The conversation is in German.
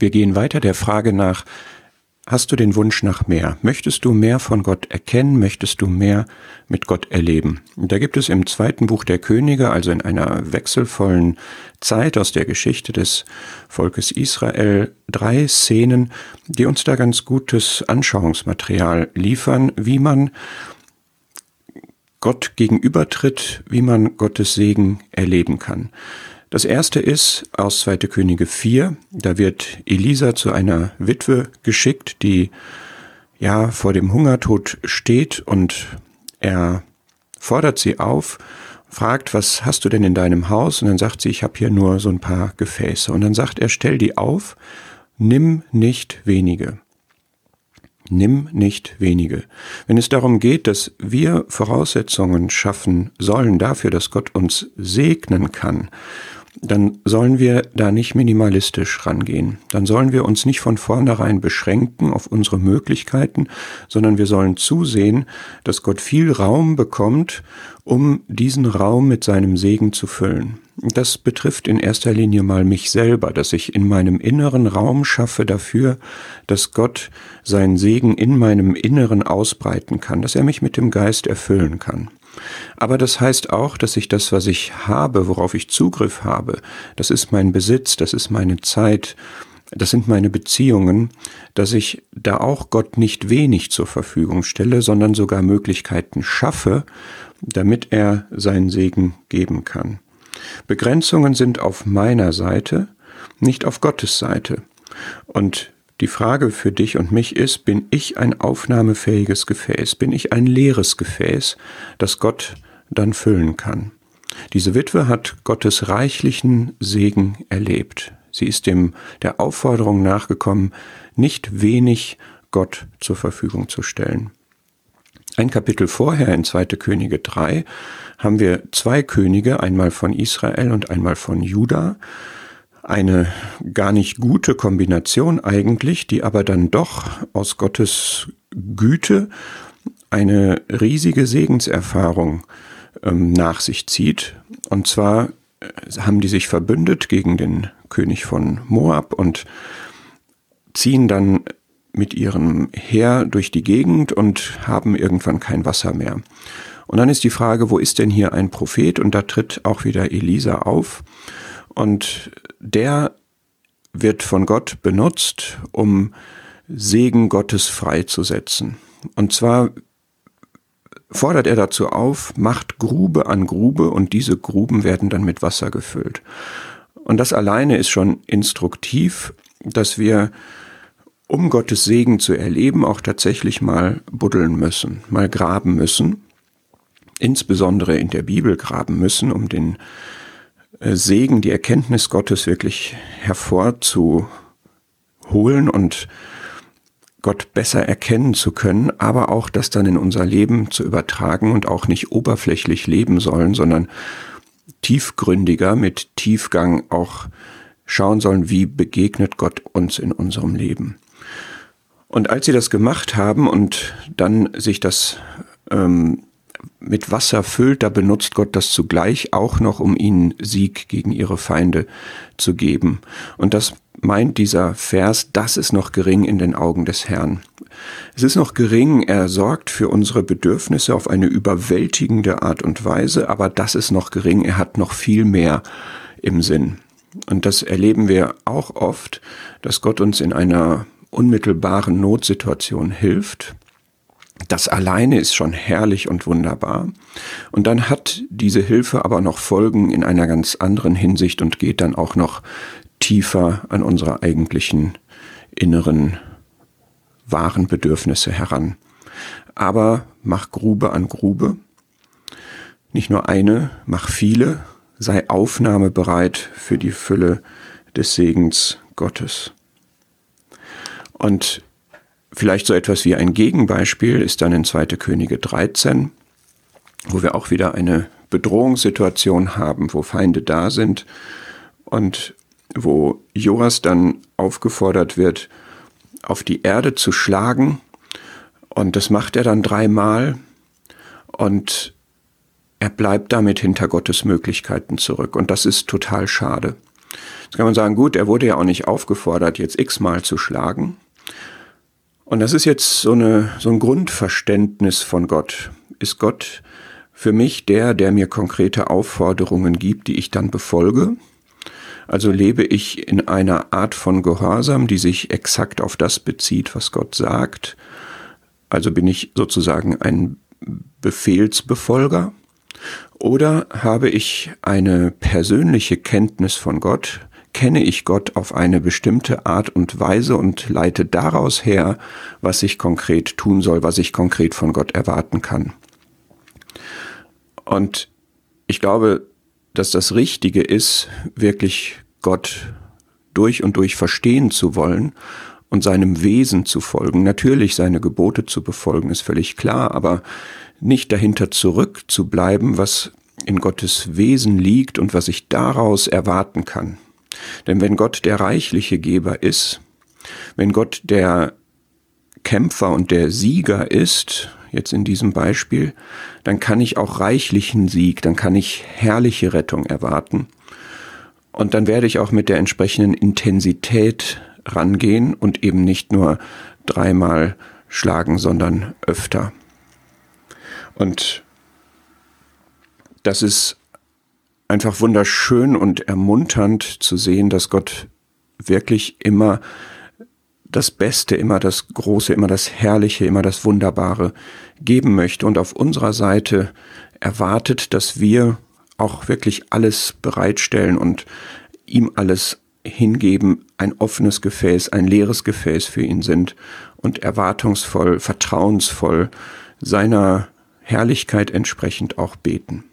Wir gehen weiter der Frage nach, hast du den Wunsch nach mehr? Möchtest du mehr von Gott erkennen? Möchtest du mehr mit Gott erleben? da gibt es im zweiten Buch der Könige, also in einer wechselvollen Zeit aus der Geschichte des Volkes Israel, drei Szenen, die uns da ganz gutes Anschauungsmaterial liefern, wie man Gott gegenübertritt, wie man Gottes Segen erleben kann. Das erste ist aus 2. Könige 4. Da wird Elisa zu einer Witwe geschickt, die ja vor dem Hungertod steht und er fordert sie auf, fragt, was hast du denn in deinem Haus? Und dann sagt sie, ich habe hier nur so ein paar Gefäße. Und dann sagt er, stell die auf, nimm nicht wenige. Nimm nicht wenige. Wenn es darum geht, dass wir Voraussetzungen schaffen sollen dafür, dass Gott uns segnen kann, dann sollen wir da nicht minimalistisch rangehen. Dann sollen wir uns nicht von vornherein beschränken auf unsere Möglichkeiten, sondern wir sollen zusehen, dass Gott viel Raum bekommt, um diesen Raum mit seinem Segen zu füllen. Das betrifft in erster Linie mal mich selber, dass ich in meinem inneren Raum schaffe dafür, dass Gott seinen Segen in meinem Inneren ausbreiten kann, dass er mich mit dem Geist erfüllen kann. Aber das heißt auch, dass ich das, was ich habe, worauf ich Zugriff habe, das ist mein Besitz, das ist meine Zeit, das sind meine Beziehungen, dass ich da auch Gott nicht wenig zur Verfügung stelle, sondern sogar Möglichkeiten schaffe, damit er seinen Segen geben kann. Begrenzungen sind auf meiner Seite, nicht auf Gottes Seite. Und die Frage für dich und mich ist, bin ich ein aufnahmefähiges Gefäß? Bin ich ein leeres Gefäß, das Gott dann füllen kann? Diese Witwe hat Gottes reichlichen Segen erlebt. Sie ist dem der Aufforderung nachgekommen, nicht wenig Gott zur Verfügung zu stellen. Ein Kapitel vorher in 2. Könige 3 haben wir zwei Könige, einmal von Israel und einmal von Juda, eine gar nicht gute Kombination eigentlich, die aber dann doch aus Gottes Güte eine riesige Segenserfahrung ähm, nach sich zieht. Und zwar äh, haben die sich verbündet gegen den König von Moab und ziehen dann mit ihrem Heer durch die Gegend und haben irgendwann kein Wasser mehr. Und dann ist die Frage, wo ist denn hier ein Prophet? Und da tritt auch wieder Elisa auf. Und der wird von Gott benutzt, um Segen Gottes freizusetzen. Und zwar fordert er dazu auf, macht Grube an Grube und diese Gruben werden dann mit Wasser gefüllt. Und das alleine ist schon instruktiv, dass wir, um Gottes Segen zu erleben, auch tatsächlich mal buddeln müssen, mal graben müssen, insbesondere in der Bibel graben müssen, um den Segen, die Erkenntnis Gottes wirklich hervorzuholen und Gott besser erkennen zu können, aber auch das dann in unser Leben zu übertragen und auch nicht oberflächlich leben sollen, sondern tiefgründiger mit Tiefgang auch schauen sollen, wie begegnet Gott uns in unserem Leben. Und als sie das gemacht haben und dann sich das ähm, mit Wasser füllt, da benutzt Gott das zugleich auch noch, um ihnen Sieg gegen ihre Feinde zu geben. Und das meint dieser Vers, das ist noch gering in den Augen des Herrn. Es ist noch gering, er sorgt für unsere Bedürfnisse auf eine überwältigende Art und Weise, aber das ist noch gering, er hat noch viel mehr im Sinn. Und das erleben wir auch oft, dass Gott uns in einer unmittelbaren Notsituation hilft, das alleine ist schon herrlich und wunderbar. Und dann hat diese Hilfe aber noch Folgen in einer ganz anderen Hinsicht und geht dann auch noch tiefer an unsere eigentlichen inneren wahren Bedürfnisse heran. Aber mach Grube an Grube. Nicht nur eine, mach viele. Sei aufnahmebereit für die Fülle des Segens Gottes. Und Vielleicht so etwas wie ein Gegenbeispiel ist dann in 2. Könige 13, wo wir auch wieder eine Bedrohungssituation haben, wo Feinde da sind und wo Joas dann aufgefordert wird, auf die Erde zu schlagen. Und das macht er dann dreimal und er bleibt damit hinter Gottes Möglichkeiten zurück. Und das ist total schade. Jetzt kann man sagen, gut, er wurde ja auch nicht aufgefordert, jetzt x-mal zu schlagen. Und das ist jetzt so, eine, so ein Grundverständnis von Gott. Ist Gott für mich der, der mir konkrete Aufforderungen gibt, die ich dann befolge? Also lebe ich in einer Art von Gehorsam, die sich exakt auf das bezieht, was Gott sagt? Also bin ich sozusagen ein Befehlsbefolger? Oder habe ich eine persönliche Kenntnis von Gott, kenne ich Gott auf eine bestimmte Art und Weise und leite daraus her, was ich konkret tun soll, was ich konkret von Gott erwarten kann. Und ich glaube, dass das Richtige ist, wirklich Gott durch und durch verstehen zu wollen und seinem Wesen zu folgen. Natürlich seine Gebote zu befolgen, ist völlig klar, aber nicht dahinter zurückzubleiben, was in Gottes Wesen liegt und was ich daraus erwarten kann. Denn wenn Gott der reichliche Geber ist, wenn Gott der Kämpfer und der Sieger ist, jetzt in diesem Beispiel, dann kann ich auch reichlichen Sieg, dann kann ich herrliche Rettung erwarten. Und dann werde ich auch mit der entsprechenden Intensität rangehen und eben nicht nur dreimal schlagen, sondern öfter. Und das ist einfach wunderschön und ermunternd zu sehen, dass Gott wirklich immer das Beste, immer das Große, immer das Herrliche, immer das Wunderbare geben möchte und auf unserer Seite erwartet, dass wir auch wirklich alles bereitstellen und ihm alles hingeben, ein offenes Gefäß, ein leeres Gefäß für ihn sind und erwartungsvoll, vertrauensvoll seiner Herrlichkeit entsprechend auch beten.